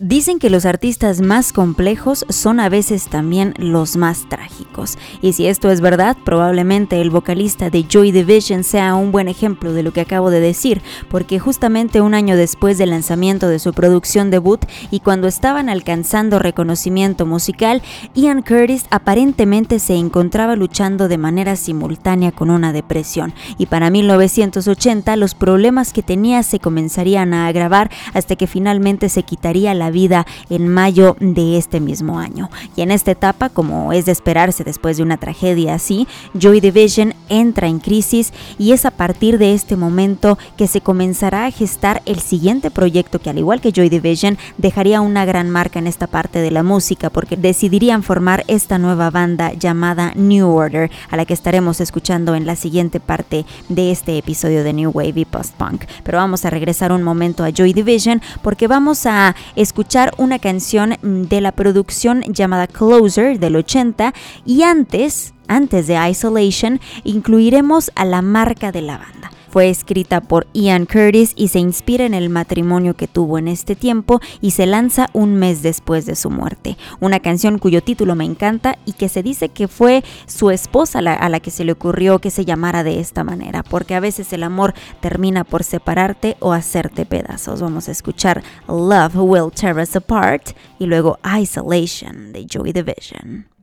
Dicen que los artistas más complejos son a veces también los más trágicos. Y si esto es verdad, probablemente el vocalista de Joy Division sea un buen ejemplo de lo que acabo de decir, porque justamente un año después del lanzamiento de su producción debut y cuando estaban alcanzando reconocimiento musical, Ian Curtis aparentemente se encontraba luchando de manera simultánea con una depresión. Y para 1980 los problemas que tenía se comenzarían a agravar hasta que finalmente se quitaría la vida en mayo de este mismo año. Y en esta etapa, como es de esperarse después de una tragedia así, Joy Division entra en crisis y es a partir de este momento que se comenzará a gestar el siguiente proyecto que al igual que Joy Division dejaría una gran marca en esta parte de la música porque decidirían formar esta nueva banda llamada New Order a la que estaremos escuchando en la siguiente parte de este episodio de New Wave y Post Punk. Pero vamos a regresar un momento a Joy Division porque vamos a escuchar escuchar una canción de la producción llamada Closer del 80 y antes, antes de Isolation, incluiremos a la marca de la banda. Fue escrita por Ian Curtis y se inspira en el matrimonio que tuvo en este tiempo y se lanza un mes después de su muerte. Una canción cuyo título me encanta y que se dice que fue su esposa a la que se le ocurrió que se llamara de esta manera, porque a veces el amor termina por separarte o hacerte pedazos. Vamos a escuchar Love Will Tear Us Apart y luego Isolation de Joy Division.